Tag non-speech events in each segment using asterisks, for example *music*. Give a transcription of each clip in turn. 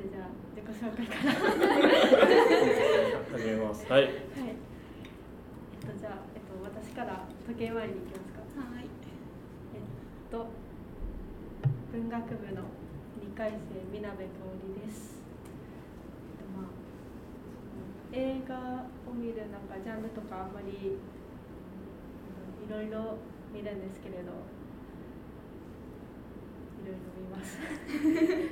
ずじゃあ自己紹介から始めますはいはい。えっとじゃあえっと私から時計回りに行きますか。はい。えっと文学部の2回生みなべかおりです。えっとまあ映画を見るなんかジャンルとかあんまりうんいろいろ見るんですけれど。いろいろ見ます。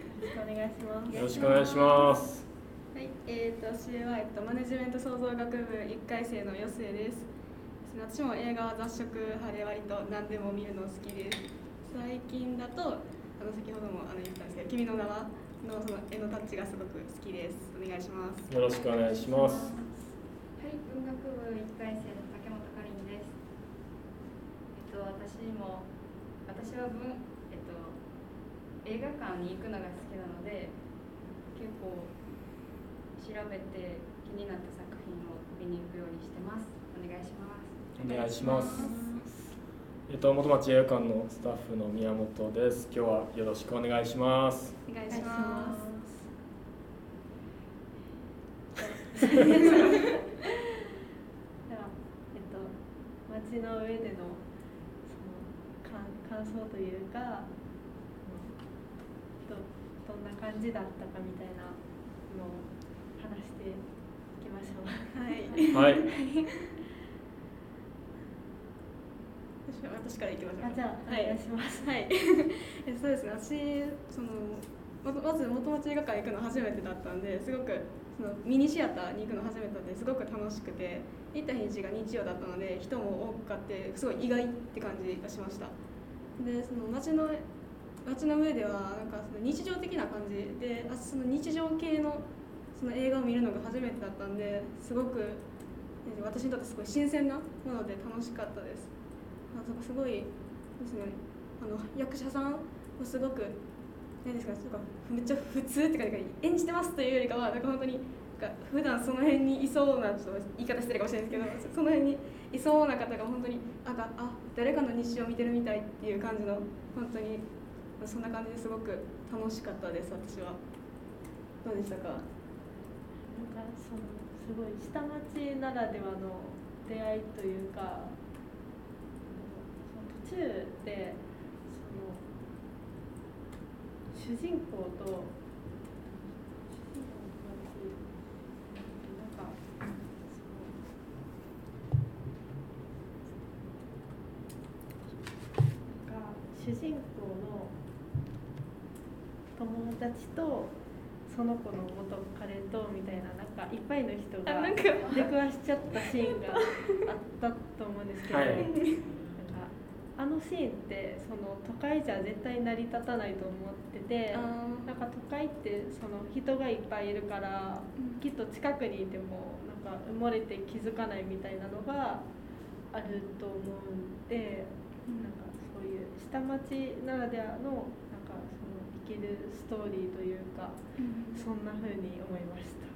*laughs* よろしくお願いします。よろしくお願いしますはい、えー、と私は、えっと、マネジメント創造学部1回生のよすえです。私も映画は雑食派で割と何でも見るの好きです。最近だとあの先ほどもあの言ったんですけど「君の名は」のその絵のタッチがすごく好きです。お願いします。よろしくお願いしますはい、文学部1回生の竹本かりんです。えっと、私も、私は文、えっと、映画館に行くのが好きなので、結構調べて気になった作品を見に行くようにしてます。お願いします。お願いしますえっと元町映画館のスタッフの宮本です今日はよろしくお願いしますお願いし。ます *laughs* では、えっと、街の上でのその感感想というかどどんな感じだったかみたいなのを話していきましょう。はい。はい私私からいきましょうじゃあ、はいお願いします。はい、*laughs* えそうですね私そのまずまず元町映画館行くの初めてだったんですごくそのミニシアターに行くの初めてだったんですごく楽しくて行った日が日曜だったので人も多くってすごい意外って感じがしましたでその街の街の上ではなんかその日常的な感じであその日常系のその映画を見るのが初めてだったんですごくえ私にとってすごい新鮮なもので楽しかったです。あそこすごいですね。あの役者さんもすごく何ですかなんかめっちゃ普通って感じで演じてますというよりかはなんか本当になんか普段その辺にいそうなちょっと言い方してるかもしれないですけどそ *laughs* その辺にいそうな方が本当にあがあ誰かの日常を見てるみたいっていう感じの本当にそんな感じですごく楽しかったです私は。どうでしたか？なんかそのすごい下町ならではの出会いというかその途中でその主人公と主人公の友達なんかそのなんか主人公の友達とその子の元彼とみたいななんかいっぱいの人が出くわしちゃったシーンがあったと思うんですけど、はい。なんかあのシーンってその都会じゃ絶対成り立たないと思っててあなんか都会ってその人がいっぱいいるからうん。きっと近くにいてもなんか埋もれて気づかないみたいなのがあると思うんで。なんかそういう下町ならではのきるストーリーというかそんな風に思いました。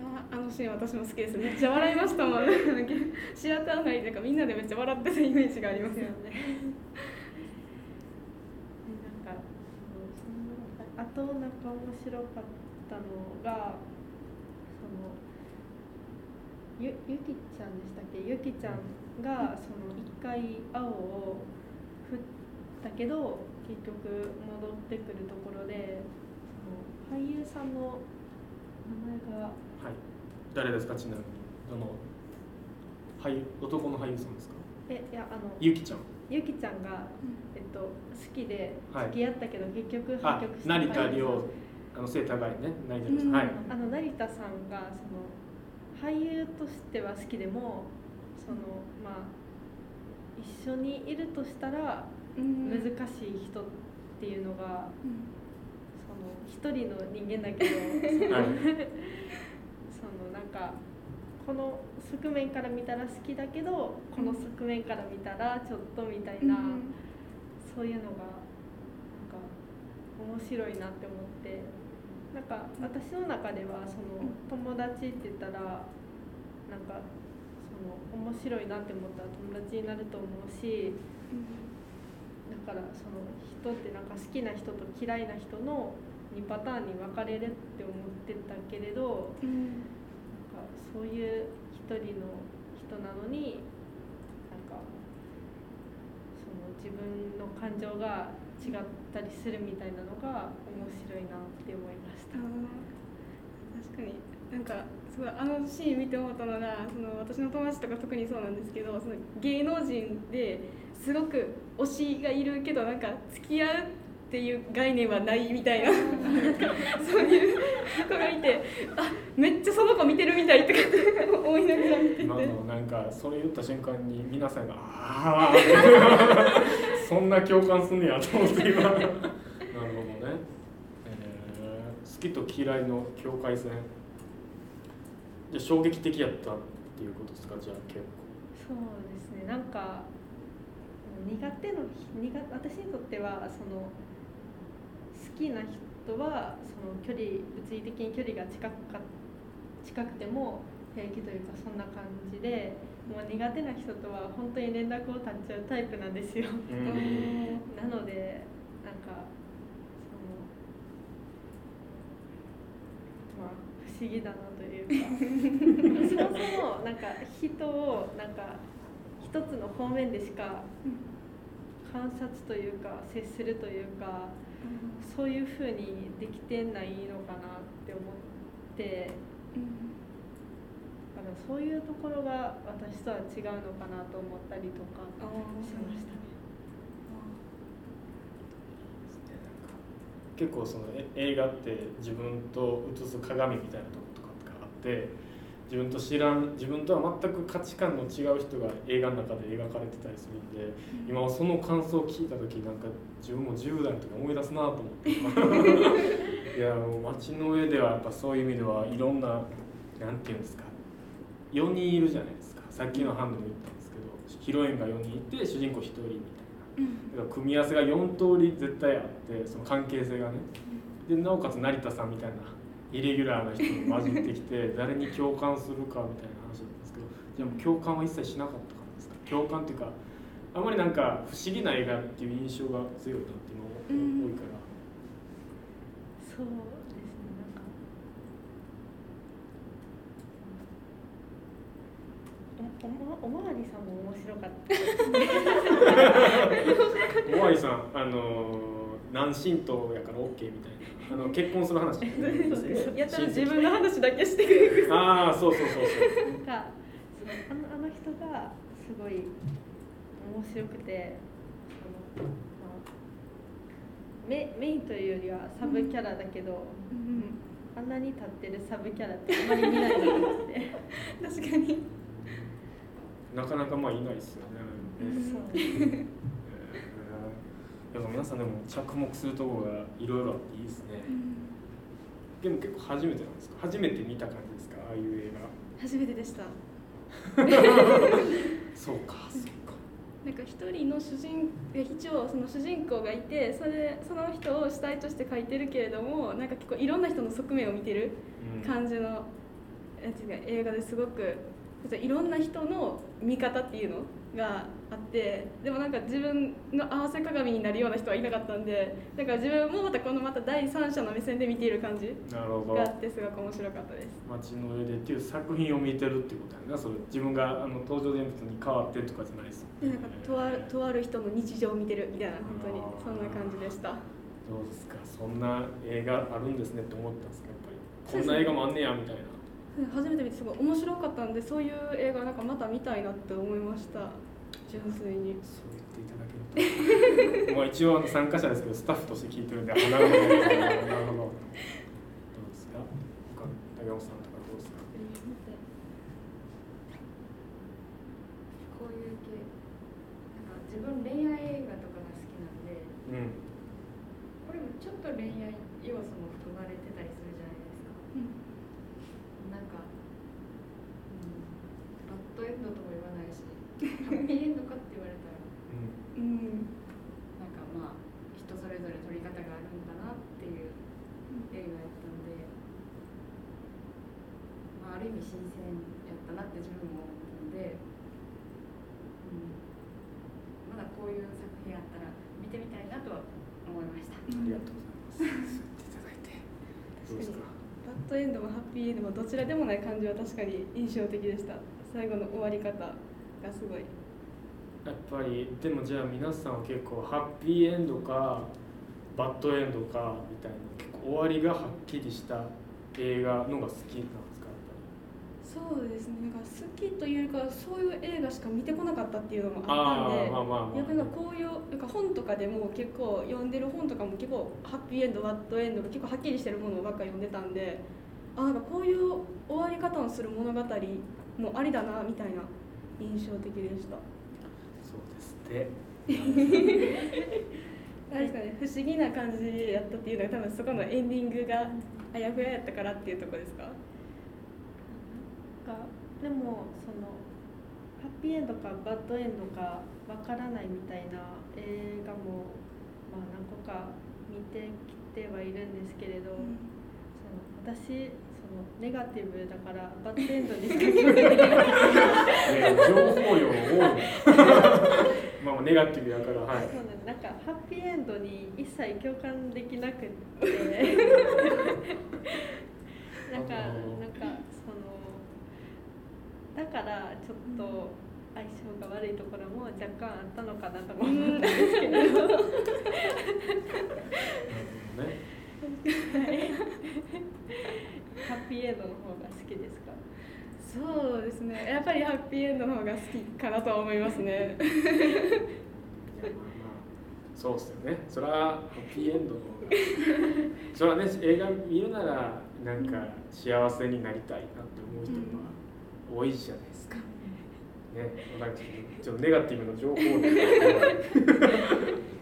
ああのシーン私も好きですめっちゃ笑いましたもん *laughs* シアター内でかみんなでめっちゃ笑ってたイメージがありますよね。でなんかそのあとなんか面白かったのがそのゆゆきちゃんでしたっけ？ゆきちゃんがその一回青を振ったけど結局戻ってくるところでその俳優さんの名前がはい。誰ですか？ちなみにどの俳優男の俳優さんですか？えいやあのゆきちゃん。ゆきちゃんが、えっと、好きではい。付き合ったけど、結局あ破局した成田凌あの背高いね。成田凌。さうん。んはい。あの成田さんがその俳優としては好きでもそのまあ一緒にいるとしたらうん難しい人っていうのが、うん。その一人の人間だけど、はい。*laughs* そのなんかこの側面から見たら好きだけどこの側面から見たらちょっとみたいな、うん。そういうのがなんか面白いなって思ってなんか私の中ではその友達って言ったらなんかその面白いなって思ったら友達になると思うしだからその人ってなんか好きな人と嫌いな人の2パターンに分かれるって思ってたけれどうんなんかそういう一人の人なのになんかその自分の感情が違ったりするみたいなのが面白いなって思いました。確かになんかすごいあのシーン見て思ったのがその私の友達とか特にそうなんですけどその芸能人ですごく推しがいるけどなんか付き合うっていう概念はないみたいな。*laughs* そういう子がいてあめっちゃその子見てるみたいとかって思いながら見てて。今のなんかそれ言った瞬間に皆さんが「ああ」*laughs* そんな共感すんねやと思って今。なるほどね、えー好きと嫌いの境界線。じゃあ衝撃的やったっていうことですか？じゃあ結構。そうですね。なんか苦手の苦私にとってはその好きな人はその距離物理的に距離が近くか近くても平気というかそんな感じでもう苦手な人とは本当に連絡を絶っちゃうタイプなんですよ。なのでなんかそのまあ不思議だなというか。*laughs* そもそもなんか人をなんか一つの方面でしか観察というか接するというかそういうふうにできてないのかなって思ってだからそういうところが私とは違うのかなと思ったりとかしましたね。結構その映画って自分と映す鏡みたいなとことかがあって自分と知らん自分とは全く価値観の違う人が映画の中で描かれてたりするんで、今はその感想を聞いた時なんか自分も10代の時思い出すなと思って *laughs* いやもう街の上ではやっぱそういう意味ではいろんななんていうんですか4人いるじゃないですか。さっきのハンドも言ったんですけどヒロインが4人いて主人公1人みたいな。だから組み合わせが4通り絶対あってその関係性がね。でなおかつ成田さんみたいなイレギュラーな人も混じってきて *laughs* 誰に共感するかみたいな話だったんですけどじゃあもう共感は一切しなかったからですか？共感っていうかあまりなんか不思議な映画っていう印象が強いなって今うん多いから。そうですねなんか。おおまおまわりさんも面白かったモアイさんあのー男神道やから OK みたいな。あの結婚する話 *laughs* やったら自分の話だけしてくれる。ああそうそうそうそう。*laughs* なんかそのあのあの人がすごい面白くてその、まあ、メメインというよりはサブキャラだけど、あんなに立ってるサブキャラってあんまり見ないなと思って確かに。*laughs* なかなかまあいないですよね。そう。えーやっぱ皆さんでも着目するところがいろいろあっていいですね。でも結構初めてなんですか？初めて見た感じですか？ああいう映初めてでした画。*laughs* そうか、そうか。なんか一人の主人え一応その主人公がいてそれその人を主体として描いてるけれどもなんか結構いろんな人の側面を見てるうん感じのやつが映画ですごくいろんな人の見方っていうのがあってでもなんか自分の合わせ鏡になるような人はいなかったんでだから自分もまたこのまた第三者の目線で見ている感じがあ。ってすごく面白かったです。街の上でっていう作品を見てるっていうことやな。それ自分があの登場人物に変わってとかじゃないですなんかとあるとある人の日常を見てるみたいな本当にそんな感じでした。どうですか？そんな映画あるんですねって思ったんですかやっぱり。こんな映画もあんねやみたいな。初めて見てすごい面白かったんでそういう映画なんかまた見たいなって思いました純粋にそう言っていただけると。まあ一応あの参加者ですけどスタッフとして聞いてるんで、あなるほど。なるほど。どうですか？他竹山さんとかどうですか？こういう系なんか自分恋愛映画とかが好きなんでうん。これもちょっと恋愛要素も含まれてたりするじゃないですかなんか、うん、バッドエンドとも言わないしハッピーエンドかって言われたらうん。うんなんかまあ人それぞれ撮り方があるんだなっていう映画やったんで、まあ、ある意味新鮮やったなって自分も思ったんで、うん、まだこういう作品あったら見てみたいなとは思いました。ありがとうございます。そう言っていただいて。どうですかバッドエンドもハッピーエンドもどちらでもない感じは確かに印象的でした最後の終わり方がすごい。やっぱりでもじゃあ皆さんは結構ハッピーエンドかバッドエンドかみたいな結構終わりがはっきりした映画のが好きなんですかやっそうですね。なんか好きというかはそういう映画しか見てこなかったっていうのもあったんでああまあまあまあ。逆にこういうなんか本とかでも結構読んでる本とかも結構ハッピーエンドバッドエンドが結構はっきりしてるものばっか読んでたんであなんかこういう終わり方をする物語もありだなみたいな印象的でした。そうですって何ですかね不思議な感じやったっていうのが多分そこのエンディングがあやふややったからっていうところですか？なんかでもそのハッピーエンドかバッドエンドかわからないみたいな映画も、まあ、何個か見てきてはいるんですけれど、その私そのネガティブだからバッドエンドにしか聞こえてない。*laughs* ね情報量多い。まあまあネガティブやからはいそうなんなんかハッピーエンドに一切共感できなくってなんかあのなんかそのだからちょっと相性が悪いところも若干あったのかなとも思うんですけどねハッピーエンドの方が好きですか？そうですね。やっぱりハッピーエンドの方が好きかなとは思いますね。いやまあまあ。そうっすよね。それはハッピーエンドの方が。それはね映画見るならなんか幸せになりたいなって思う人が多いじゃないですか、ねなんかちょっとネガティブな情報で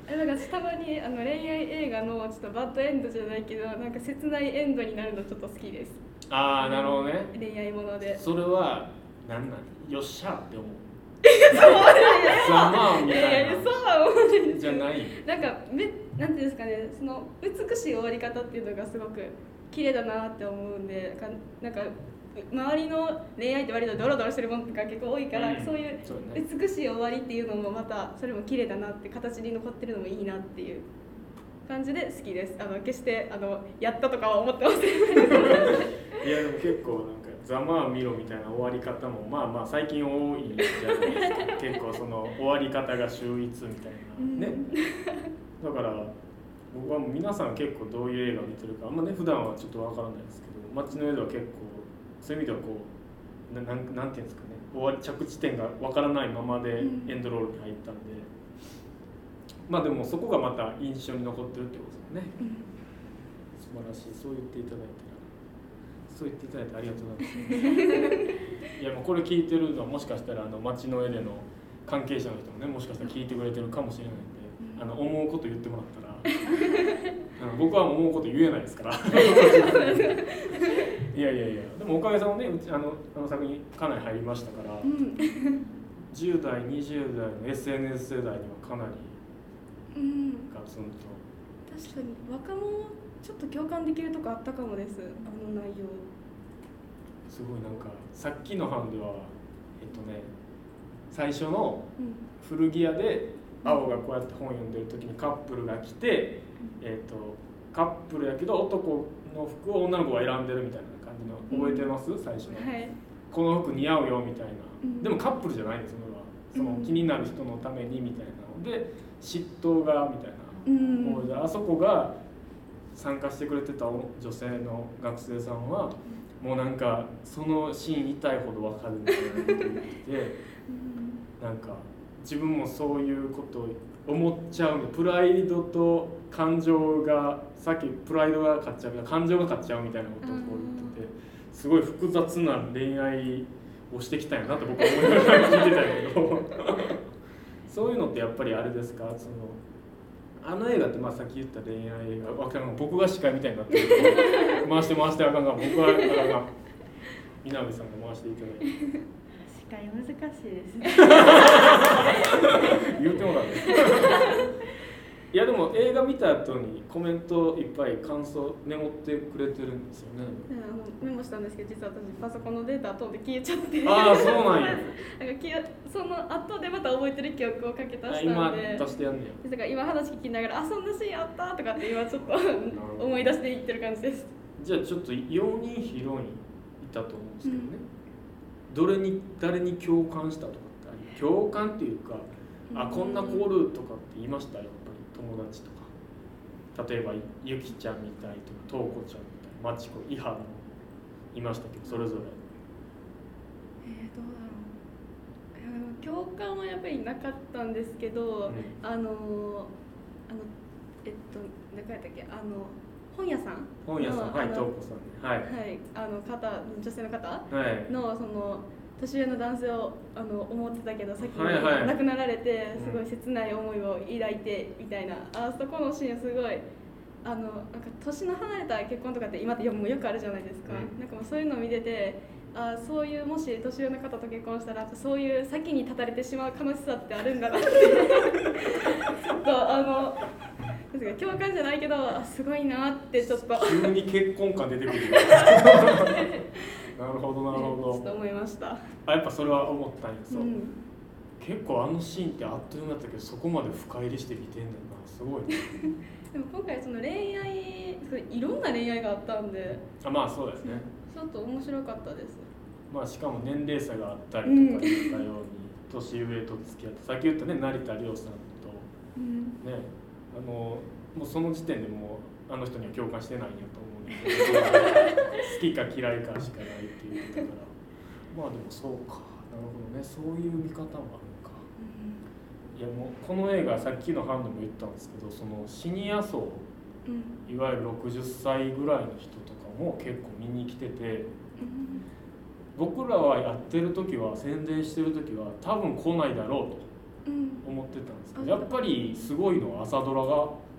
えなんかたまにあの恋愛映画のちょっとバッドエンドじゃないけどなんか切ないエンドになるのちょっと好きです。ああなるほどね。恋愛もので。それは何なん？よっしゃって思う。ざまあみいやたいいやそうは思わないです。なじゃない。なんかめなんていうんですかねその美しい終わり方っていうのがすごく綺麗だなって思うんでなんか周りの恋愛って割とドロドロしてるものとか結構多いから、うん。そういう美しい終わりっていうのもまたそれも綺麗だなって形に残ってるのもいいなっていう感じで好きです。あの決してあのやったとかは思ってません。*laughs* いやでも結構なんかざまあ見ろみたいな終わり方もまあまあ最近多いじゃないですか結構その終わり方が秀逸みたいな。ね、*laughs* だから僕はもう皆さん結構どういう映画見てるかあんまね普段はちょっとわからないですけど街の上では結構そういう意味ではこうななんなんていうんですかね。終わり着地点がわからないままでうん。エンドロールに入ったんで、まあでもそこがまた印象に残ってるってことですよね。素晴らしい。そう言っていただいたらそう言っていただいてありがとうございます。いやもうこれ聞いてるのはもしかしたらあの街の上での関係者の人もねもしかしたら聞いてくれてるかもしれないんで、あの思うこと言ってもらったら僕は思うこと言えないですから。いやいやいやでもおかげさまでねうちあのあの作品かなり入りましたから、うん。10代20代の SNS 世代にはかなりうんガツンと。確かに若者ちょっと共感できるとこあったかもです。あの内容。すごいなんかさっきの班ではえっとね最初のうん。古着屋で青がこうやって本読んでる時にカップルが来て、えっとカップルやけど男の服を女の子が選んでるみたいな感じの覚えてます、最初の、はい。この服似合うよみたいな、うん。でもカップルじゃないんですそれは。そのうん。気になる人のためにみたいなので嫉妬がみたいなうんあそこが参加してくれてた女性の学生さんはもうなんかそのシーン痛いほど分かるみたいなこと言ってて *laughs* なんか自分もそういうことを思っちゃうんでプライドと感情がさっきプライドが勝っちゃうみたいな感情が勝っちゃうみたいなことを言っててすごい複雑な恋愛をしてきたんやなって僕は思いながら聞いてたけど。*laughs* そういうのってやっぱりあれですか？そのあの映画ってまあさっき言った恋愛映画わかん僕が司会みたいになってる。回して回してあかんが僕はあかん。が南さんが回していただいて司会難しいですね。*laughs* 言うてもらう。いやでも映画見た後にコメントいっぱい感想メモってくれてるんですよね。ねあのメモしたんですけど実は私パソコンのデータ飛んで消えちゃって。ああそうなんや。*laughs* なんか消えその後でまた覚えてる記憶をかけ足したんで。出してやんねや。だから今話聞きながら「あそんなシーンあった!」とかって今ちょっと思い出していってる感じです。じゃあちょっと4人ヒロインいたと思うんですけどね、どれに誰に共感したとかって共感っていうか、あこんな子おるとかって言いました？やっぱり友達とか。例えばゆきちゃんみたいとかとうこちゃんみたいまちこいはもいましたけどそれぞれ。えー、どうだろう。共感はやっぱりなかったんですけど、うん。あのあのえっと何やったっけ？あの本屋さん？本屋さん。はいとうこさんねはい。はい。あの方女性の方？はい。のその年上の男性をあの思ってたけど先に亡くなられてうん。すごい切ない思いを抱いてみたいな、あそこのシーンすごいあのなんか年の離れた結婚とかって今ってよよくあるじゃないですか、うん。なんかもうそういうのを見ててあそういうもし年上の方と結婚したらそういう先に立たれてしまう悲しさってあるんだなって。*laughs* ちょっとあの共感じゃないけどあすごいなってちょっと。急に結婚感出てくる *laughs* なるほどなるちょっとほど思いました。あやっぱそれは思ったんや。そう、ん。結構あのシーンってあっという間だったけどそこまで深入りして見てんねんなすごいね。*laughs* でも今回その恋愛いいろんな恋愛があったんで。あまあそうですね。ちょっと面白かったです。まあしかも年齢差があったりとか言ったように、年上と付き合ってさっき言ったね成田凌さんとうん。ねあのもうその時点でもうあの人には共感してないんやと思うんだけど好きか嫌いかしかないって言ってたから。まあでもそうか。なるほどね。そういう見方もあるのか。いやもうこの映画さっきのハンドも言ったんですけどそのシニア層うん。いわゆる60歳ぐらいの人とかも結構見に来ててうん。僕らはやってる時は宣伝してる時は多分来ないだろうと。うん思ってたんですけあどやっぱりすごいのは朝ドラが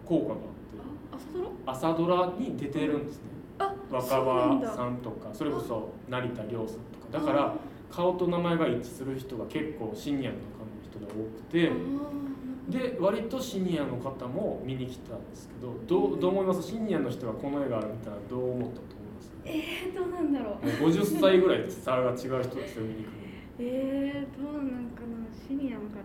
効果があってあ朝ドラ？朝ドラに出てるんですね。うなんだ葉さんとかそれこそ成田凌さんとか。だから顔と名前が一致する人が結構シニアの中の人が多くてで割とシニアの方も見に来たんですけどどうどう思います？シニアの人がこの映画あるみたいなどう思ったと思います？えー、どうなんだろう。もう50歳ぐらいで差が違う人ですよ見に来るえー、どうなんかな？シニアの方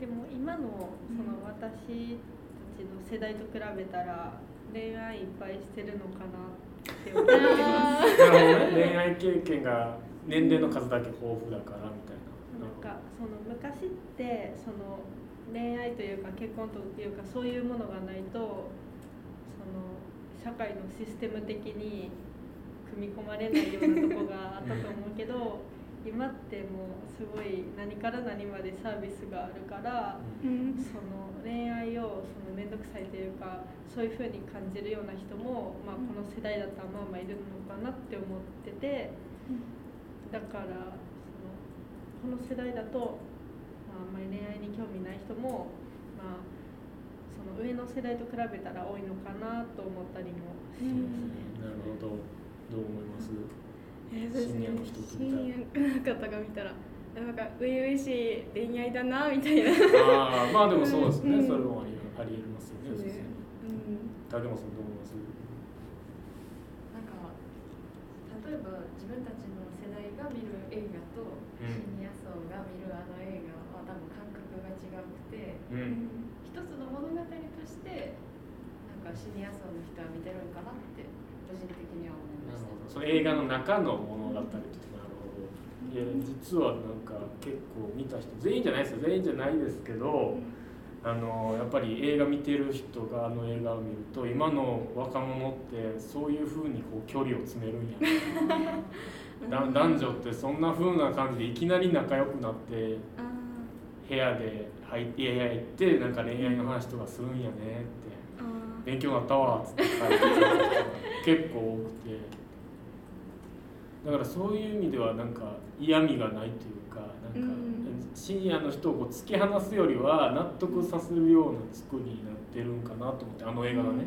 でも今のその私たちの世代と比べたら恋愛いっぱいしてるのかなって思ってまあなるほどね。恋愛経験が年齢の数だけ豊富だからみたいす。ななんかその昔ってその恋愛というか結婚というかそういうものがないとその社会のシステム的に組み込まれないようなとこがあったと思うけど今ってもうすごい何から何までサービスがあるから。うんその恋愛をその面倒くさいというかそういうふうに感じるような人も、まあ、この世代だったらまあまあいるのかなって思っててだからそのこの世代だと、まあ、あんまり恋愛に興味ない人も、まあ、その上の世代と比べたら多いのかなと思ったりもしますね。なるほどどう思います？えー、そうですねシニアの人とシ見たらニアの方が見たらなんか初々しい恋愛だなみたいな。ああまあでもそうですね、うん。それもありありえますよね、そうね。うん。竹本さんどう思います？なんか例えば自分たちの世代が見る映画とうん。シニア層が見るあの映画は多分感覚が違くてうん。一つの物語としてなんかシニア層の人は見てるんかなって個人的には思いましたその映画の中の物語ってなるほどいや実はなんか結構見た人全員じゃないですよ。全員じゃないですけどあのやっぱり映画見てる人があの映画を見ると今の若者ってそういうふうにこう距離を詰めるんや。*laughs* 男女ってそんな風な感じでいきなり仲良くなってあ部屋で入って部屋行ってなんか恋愛の話とかするんやねって勉強になったわっつって帰って結構多くて。だからそういう意味ではなんか嫌味がないというかなんかうんシニアの人をこう突き放すよりは納得させるような作りになってるんかなと思ってあの映画がね。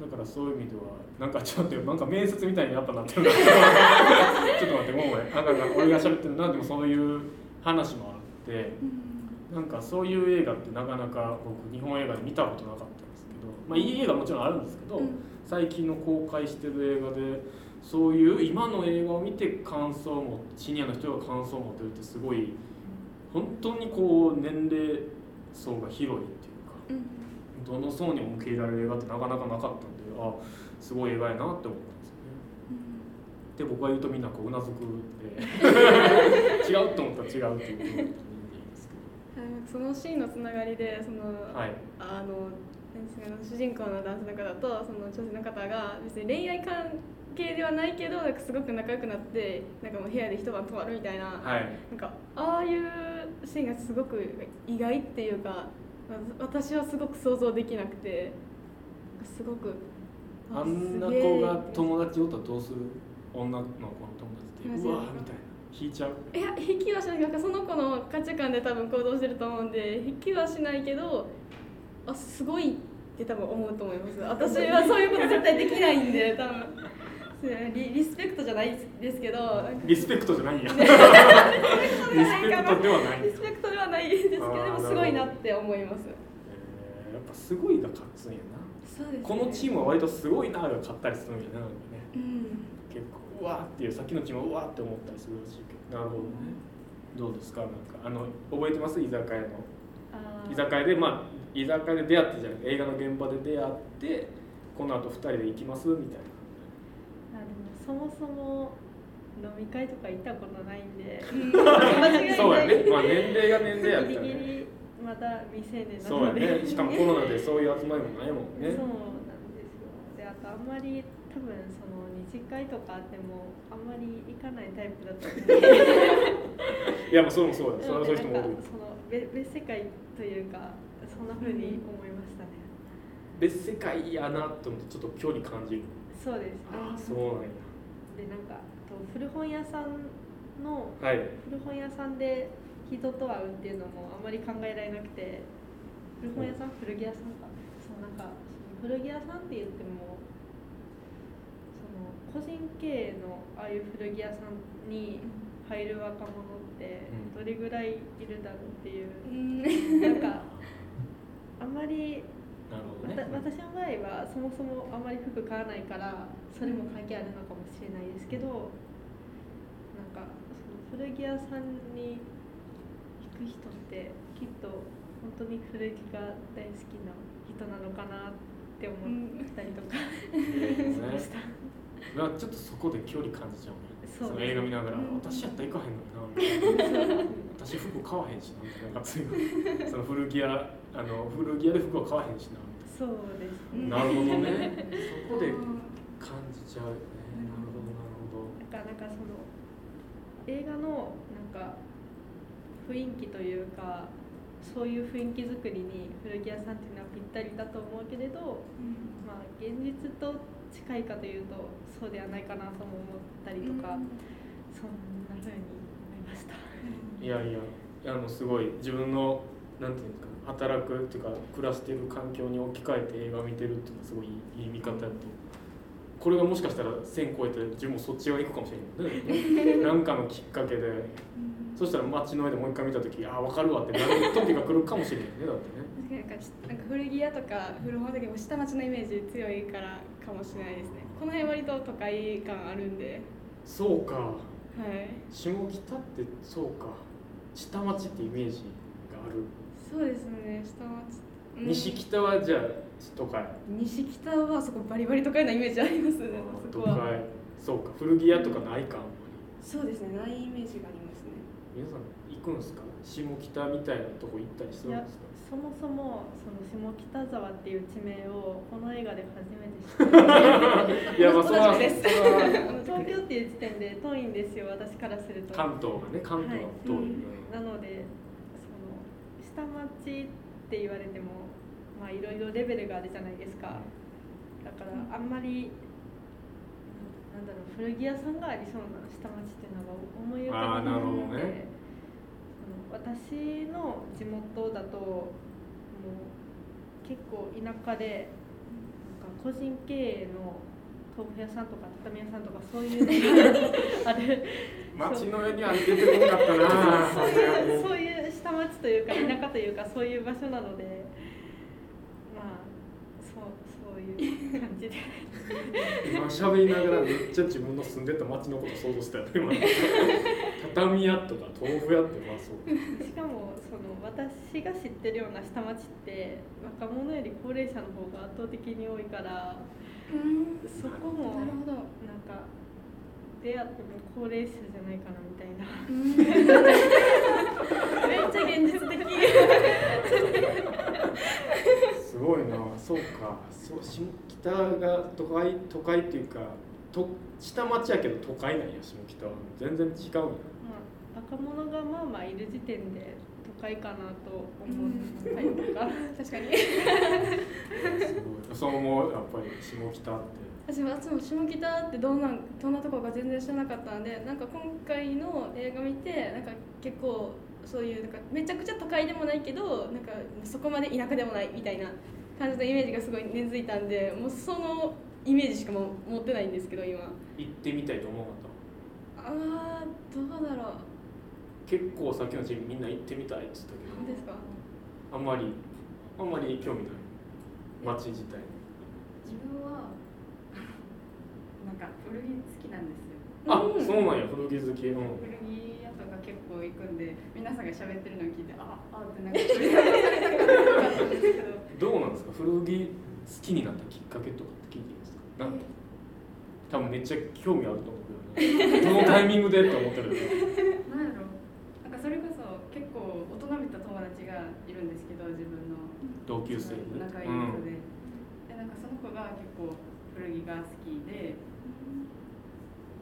だからそういう意味ではなんかちょっとなんか面接みたいにやっぱなってるな *laughs* ちょっと待ってごめんごめんあなんか俺が喋ってるなでもそういう話もあって。うん。なんかそういう映画ってなかなか僕日本映画で見たことなかったんですけど、まあ、いい映画もちろんあるんですけど、うん。最近の公開してる映画でそういう今の映画を見て感想を持シニアの人が感想を持ってるってすごい本当にこう年齢層が広いっていうかうん。本どの層にも受け入れられる映画ってなかなかなかったんであすごい映画やなって思ったんですよね。で僕が言うとみんなこううなずくで *laughs* 違うと思ったら違うっていうそのシーンのつながりでその、どはい。あの主人公の男性の方とその女性の方が別に恋愛関係ではないけどなんかすごく仲良くなってなんかもう部屋で一晩泊まるみたいな、はい。なんかああいうシーンがすごく意外っていうかわ私はすごく想像できなくてすごくあんな子が友達おったらどうする？女の子の友達ってうわーみたいな。引いちゃう？いや引きはしない。なんかその子の価値観で多分行動してると思うんで引きはしないけどあすごいって多分思うと思います。*laughs* 私はそういうこと絶対できないんで多分。*laughs* リリスペクトじゃないですけどリスペクトじゃないんやリスペクトではない。リスペクトではないですけどでもすごいなって思います。えーやっぱすごいが勝つんやな。そうです、ね、このチームは割とすごいなが勝ったりするんやねなんかね。うん。結構うわーっていうさっきのチームはうわーって思ったりするらしいけどなるほどね。どうですか？なんかあの覚えてます？居酒屋の。居酒屋でまあ居酒屋で出会ってじゃなくて映画の現場で出会ってこの後二人で行きますみたいあでもそもそも飲み会とか行ったことないんで。*laughs* そうやね。まあ年齢が年齢やったギリギらねリまだ未成年なそうやね。しかもコロナでそういう集まりもないもんね。そうなんですよ。であとあんまり多分その二次会とかあってもあんまり行かないタイプだったので。*laughs* いやまあそれもそうや。それはそういう人もおるなんかその別別世界というかそんな風に思いましたね、別世界やなと思ってちょっと距離感じる。そうです。ああそうなんや。でなんかと古本屋さんのはい。古本屋さんで人と会うっていうのもあまり考えられなくて古本屋さん。古着屋さんか。そうなんかその古着屋さんって言ってもその個人経営のああいう古着屋さんに入る若者ってうん。どれぐらいいるだろうっていう。うん。なんか *laughs* あんまりなるほどわねた私の場合はそもそもあんまり服買わないからそれも関係あるのかもしれないですけどなんかその古着屋さんに行く人ってきっと本当に古着が大好きな人なのかなって思ったりとか *laughs* しました。まあちょっとそこで距離感じちゃうね。そうの映画見ながら、うん。私やったら行かへんのにな *laughs* 私服買わへんしなみたその古着屋あの古着屋で服は買わへんしな。みたいそうですうんななるほどね。*laughs* そこで感じちゃうよね。なるほどなるほど。なんかなんかその映画のなんか雰囲気というかそういう雰囲気作りに古着屋さんっていうのはぴったりだと思うけれど、まあ、現実と近いかというとそうではないかなとも思ったりとか、そんな風に思いました。いやいやあのすごい。自分のなんていうんですか働くっていうか暮らしている環境に置き換えて映画を見てるっていうのはすごいいい見方やとこれがもしかしたら線超えて自分もそっち側に行くかもしれないね。*laughs* なんかのきっかけで。そしたら街の上でもう一回見た時ああ分かるわってなる時が来るかもしれないねだってね。なんかちなんか古着屋とか古本だけど下町のイメージ強いからかもしれないですね。この辺割と都会感あるんで。そうか。はい。下北ってそうか。下町ってイメージがある、そうですね下町うん。西北はじゃあ都会。西北はそこバリバリ都会なイメージありますねそ都こは。会。そうか古着屋とかないかあんまり。そうですねないイメージがありますね。皆さん行くんですか？下北みたいなとこ行ったりするんですか？そもそもその下北沢っていう地名をこの映画で初めて知った。い *laughs* やまあそれは同じです。東京っていう時点で遠いんですよ私からすると。関東がね関東は遠い、はい。なので下町って言われてもまあいろいろレベルがあるじゃないですか。だからあんまりなんだろう古着屋さんがありそうな下町っていうのが思い浮かべなるほどね。私の地元だともう結構田舎でなんか個人経営の豆腐屋さんとか畳屋さんとかそういうのがある街の上には出てこなかったな。そういうそういう下町というか田舎というかそういう場所なのでまあそうそういう感じで。今喋りながらめっちゃ自分の住んでた街のこと想像したよね今。畳屋とか豆腐屋ってまあそう。しかもその私が知ってるような下町って若者より高齢者の方が圧倒的に多いからうん。そこもなるほど。なんか出会っても高齢者じゃないかなみたいな。めっちゃ現実的。すごいな。そうか。そう下北が都会都会っていうかと下町やけど都会なんや下北は。全然違うんや。まあ、若者がまあまあいる時点で都会かなと思ったりとか、確かに。すごい。そう思うやっぱり下北って私は私も下北ってどんなんどんなとこか全然知らなかったのでなんか今回の映画見てなんか結構そういうなんかめちゃくちゃ都会でもないけどなんかそこまで田舎でもないみたいな感じのイメージがすごい根付いたんでもうそのイメージしかも持ってないんですけど今。行ってみたいと思わなかっあーどうだろう。た結構さっきのチームみんな行ってみたいって言ったけど。何ですか？あんまりあんまり興味ない。街自体に。自分はなんか古着好きなんですよ。あ、うん。そうなんや古着好き。うん。古着屋とか結構行くんで皆さんが喋ってるのを聞いてああってなんかど。どうなんですか？古着好きになったきっかけとかって聞いていいですか？なん多分めっちゃ興味あると思うけどね。*laughs* どのタイミングでって思ってるなんやろ。なんかそれこそ結構大人びた友達がいるんですけど自分の。同級生仲いい子で,、でなんかその子が結構古着が好きで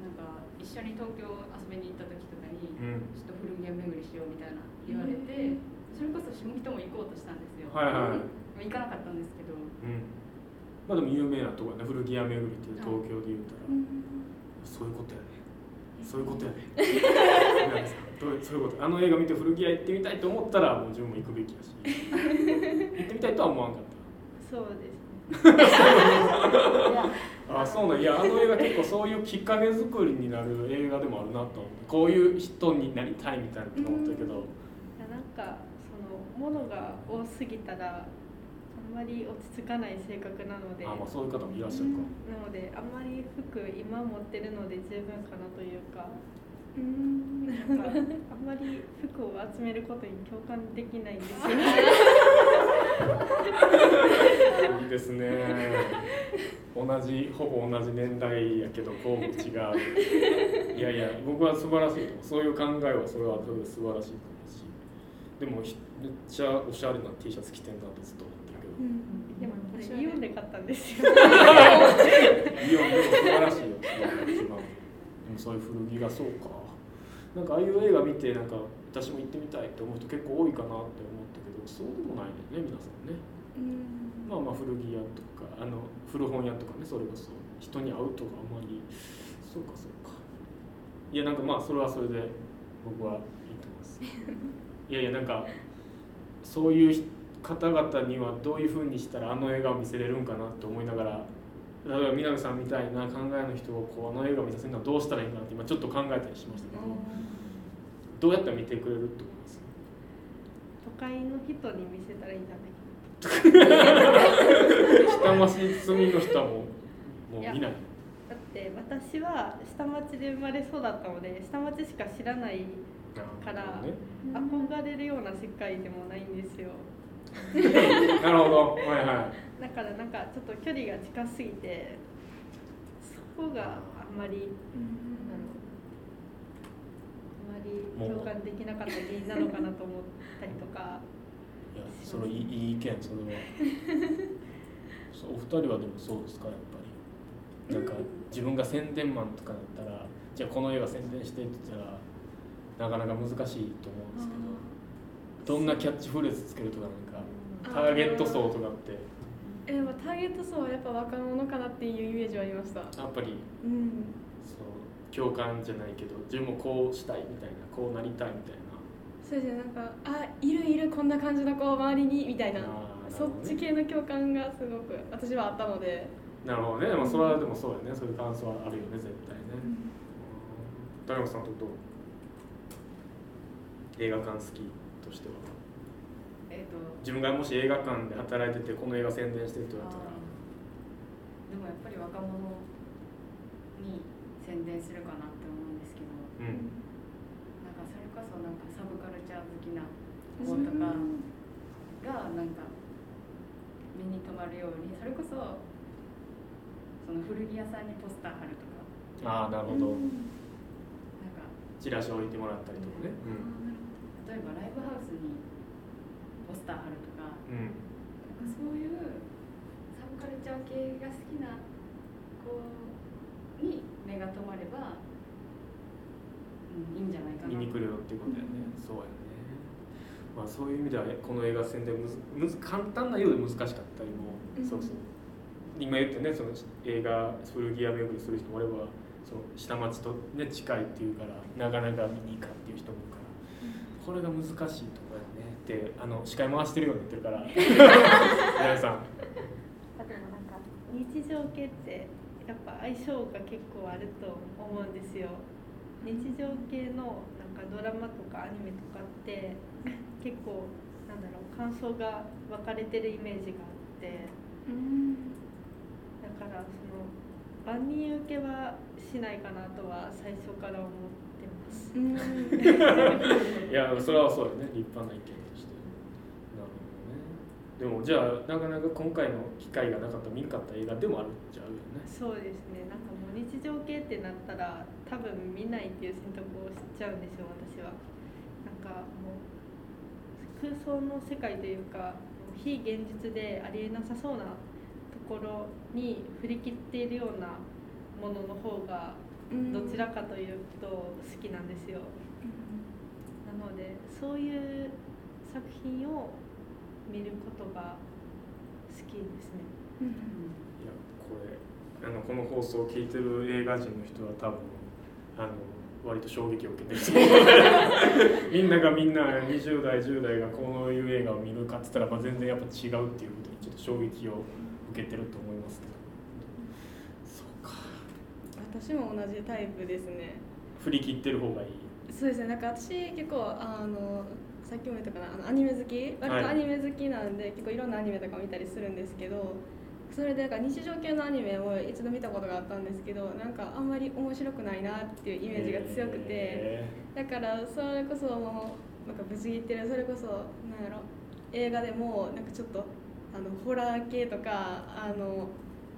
なんか一緒に東京遊びに行った時とかに、ちょっと古着屋巡りしようみたいな言われて、それこそ下北も行こうとしたんですよ、はいはい、まあ行かなかったんですけど。うん。まあでも有名なとこやね。古着屋巡りっていう東京で言うたら、そういうことやね。そういうことやね。なんですかどう *laughs* そういうこと。あの映画見て古着屋行ってみたいと思ったらもう自分も行くべきやし。*laughs* 行ってみたいとは思わんかった。そうですね *laughs* あそうなんいやあの映画結構そういうきっかけ作りになる映画でもあるなと思ってこういう人になりたいみたいなと思ったけど、いやなんかその物が多すぎたらあんまり落ち着かない性格なので。あまあそういう方もいらっしゃるか、なのであんまり服今持ってるので十分かなというか。うん。なんかあんまり服を集めることに共感できないんですよ。ね *laughs* いいですね。同じほぼ同じ年代やけどこうも違う。いやいや僕は素晴らしいとそういう考えはそれはそれで素晴らしいと思うし。でもひめっちゃおしゃれな T シャツ着てんなとずっと思ってるけど、でもこれイオンで買ったんですよ。イオンでも素晴らしいよ今もでもそういう古着がそうか。なんかああいう映画見てなんか私も行ってみたいって思う人結構多いかなって思ったけどそうでもないね皆さんね。まあまあ古着屋とかあの古本屋とかねそれこそ人に会うとかあんまり。そうかそうか。いやなんかまあそれはそれで僕はいいと思います。*laughs* いやいやなんかそういう方々にはどういうふうにしたらあの映画を見せれるんかなって思いながら例えば南さんみたいな考えの人をこうあの映画を見させるのはどうしたらいいかなって今ちょっと考えたりしましたけどどうやったら見てくれるって思います都会の人に見せたらいいんじゃないか下町住みの人はもうもう見ない。だって私は下町で生まれ育ったので下町しか知らないからね、憧れるような世界でもないんですよ。なるほど。はいはい。だからなんかちょっと距離が近すぎてそこがあんまりうあん。まり共感できなかった原因なのかなと思ったりとか。いやそれいい意見それはそうお二人はでもそうですかやっぱり。なんか自分が宣伝マンとかだったらじゃあこの映画宣伝してって言ったらなかなか難しいと思うんですけどどんなキャッチフレーズつけるとかなんかターゲット層とかって。えでもターゲット層はやっぱ若者かなっていうイメージはありました。やっぱり。うん共感じゃないけど自分もこうしたいみたいなこうなりたいみたいな。そうですね。なんかあいるいるこんな感じの子周りにみたいな。あーなそっち系の共感がすごく私はあったので、なるほどね。でもそれはでもそうよね。そういう感想はあるよね絶対ね。高山さんとどう？映画館好きとしては。えっ、と。自分がもし映画館で働いててこの映画宣伝してるって言われたら。でもやっぱり若者に宣伝するかなって思うんですけどうんかそれこそなんかサブカルチャー好きな子とかがなんか目に留まるようにそれこそその古着屋さんにポスター貼るとか。ああなるほど。なんかチラシ置いてもらったりとかね。例えばライブハウスにポスター貼るとか。うん、うんなんかそういうサブカルチャー系が好きな子に目が留まれば、うん、いいんじゃないかな。見に来るよっていうことだよね、そうやね。まあそういう意味ではこの映画戦でむずむず簡単なようで難しかったりも、うん。そうそう。今言ってねその映画古着屋巡りする人もおればその下町とね近いっていうからなかなか見に行かんっていう人もいるから。これが難しいところやね。ってあの司会回してるように言ってるから。*laughs* 皆さん。あでもなんか日常系ってやっぱ相性が結構あると思うんですよ。日常系のなんかドラマとかアニメとかって結構なんだろう感想が分かれてるイメージがあって。だからその万人受けはしないかなとは最初から思ってます。*laughs* *laughs* いやそれはそうよね。立派な意見でもじゃあなかなか今回の機会がなかったら見んかった映画でもあるっちゃうよね。そうですね。なんかもう日常系ってなったら多分見ないっていう選択をしちゃうんですよ私は。なんかもう空想の世界というか非現実でありえなさそうなところに振り切っているようなものの方がどちらかというと好きなんですよ。なのでそういう作品を見ることが好きですね。いやこれあのこの放送を聞いてる映画人の人は多分あの割と衝撃を受けてると思う。*laughs* みんながみんな20代10代がこういう映画を見るかっつったら、まあ、全然やっぱ違うっていうことにちょっと衝撃を受けてると思いますけどそうか。私も同じタイプですね。振り切ってる方がいい。そうですね。なんか私結構あのさっきも言ったかなあのアニメ好き？割とアニメ好きなんで、結構いろんなアニメとか見たりするんですけどそれでなんか日常系のアニメを一度見たことがあったんですけどなんかあんまり面白くないなっていうイメージが強くて、へだからそれこそもうなんかぶち切ってるそれこそなんやろ映画でもなんかちょっとあのホラー系とかあの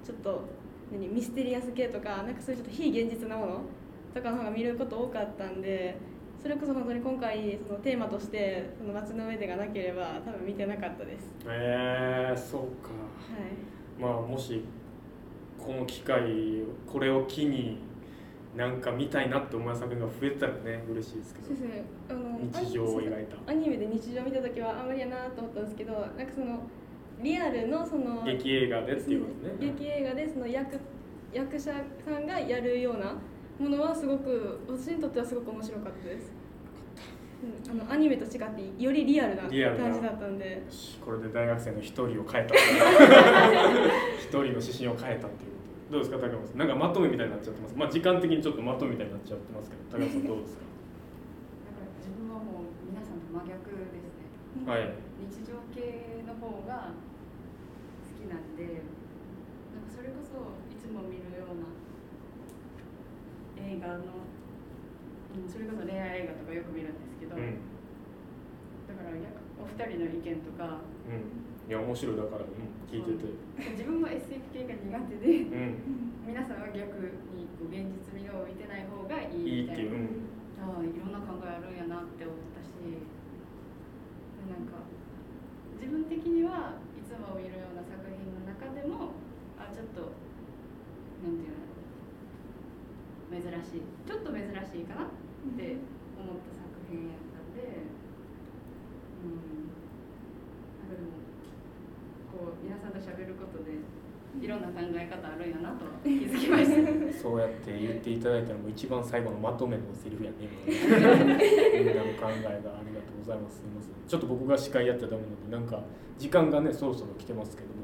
ちょっと何ミステリアス系とかなんかそういうちょっと非現実なものとかの方が見ること多かったんでそれこそ本当に今回そのテーマとしてその街の上でがなければ多分見てなかったです。えへえそうか。はい。まあもしこの機会これを機になんか見たいなって思う作品が増えたらね嬉しいですけど。そうですね。あの日常を描いた。アニメで日常見た時はあんまりやなと思ったんですけどなんかそのリアルのその劇映画でっていうことね。劇映画でその役役者さんがやるようなものはすごく私にとってはすごく面白かったです、うん、あのアニメと違ってよりリアルな感じだったんで。これで大学生の一人を変えた。*laughs* 一人の指針を変えたっていう。ことどうですか高山さん？なんかまとめみたいになっちゃってます。まあ時間的にちょっとまとめみたいになっちゃってますけど高山さんどうですか？だから自分はもう皆さんと真逆ですね。はい。日常系の方が好きなんでなんかそれこそいつも見るような映画の、うん、それこそ恋愛映画とかよく見るんですけど、うん。だから逆お二人の意見とかうん。いや面白いだから、うん、聞いてて。自分も SF 系が苦手でうん。皆さんは逆にこう現実味を見てない方がいいみたいな。ていう、うん、ああいろんな考えあるんやなって思ったしでなんか自分的にはいつも見るような作品の中でもあちょっとなんていうの珍しいちょっと珍しいかなって思った作品やったんでうん。なんかでもこう皆さんと喋ることでいろんな考え方あるんやなと気づきました。*laughs* そうやって言っていただいたのも一番最後のまとめのセリフやね。今ねみんなの考えがありがとうございます。すみません。ちょっと僕が司会やってたダメなのでなんか時間がねそろそろ来てますけども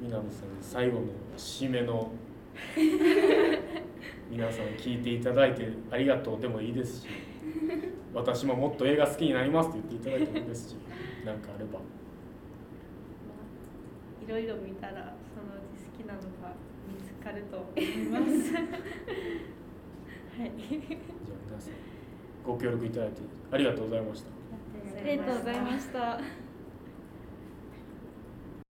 南さんに最後の締めの皆さん聞いていただいてありがとうでもいいですし私ももっと映画好きになりますって言っていただいてもいいですしなんかあればいろいろ見たらそのうち好きなのが見つかると思いますはいじゃあ皆さんご協力いただいてありがとうございました。ありがとうございました。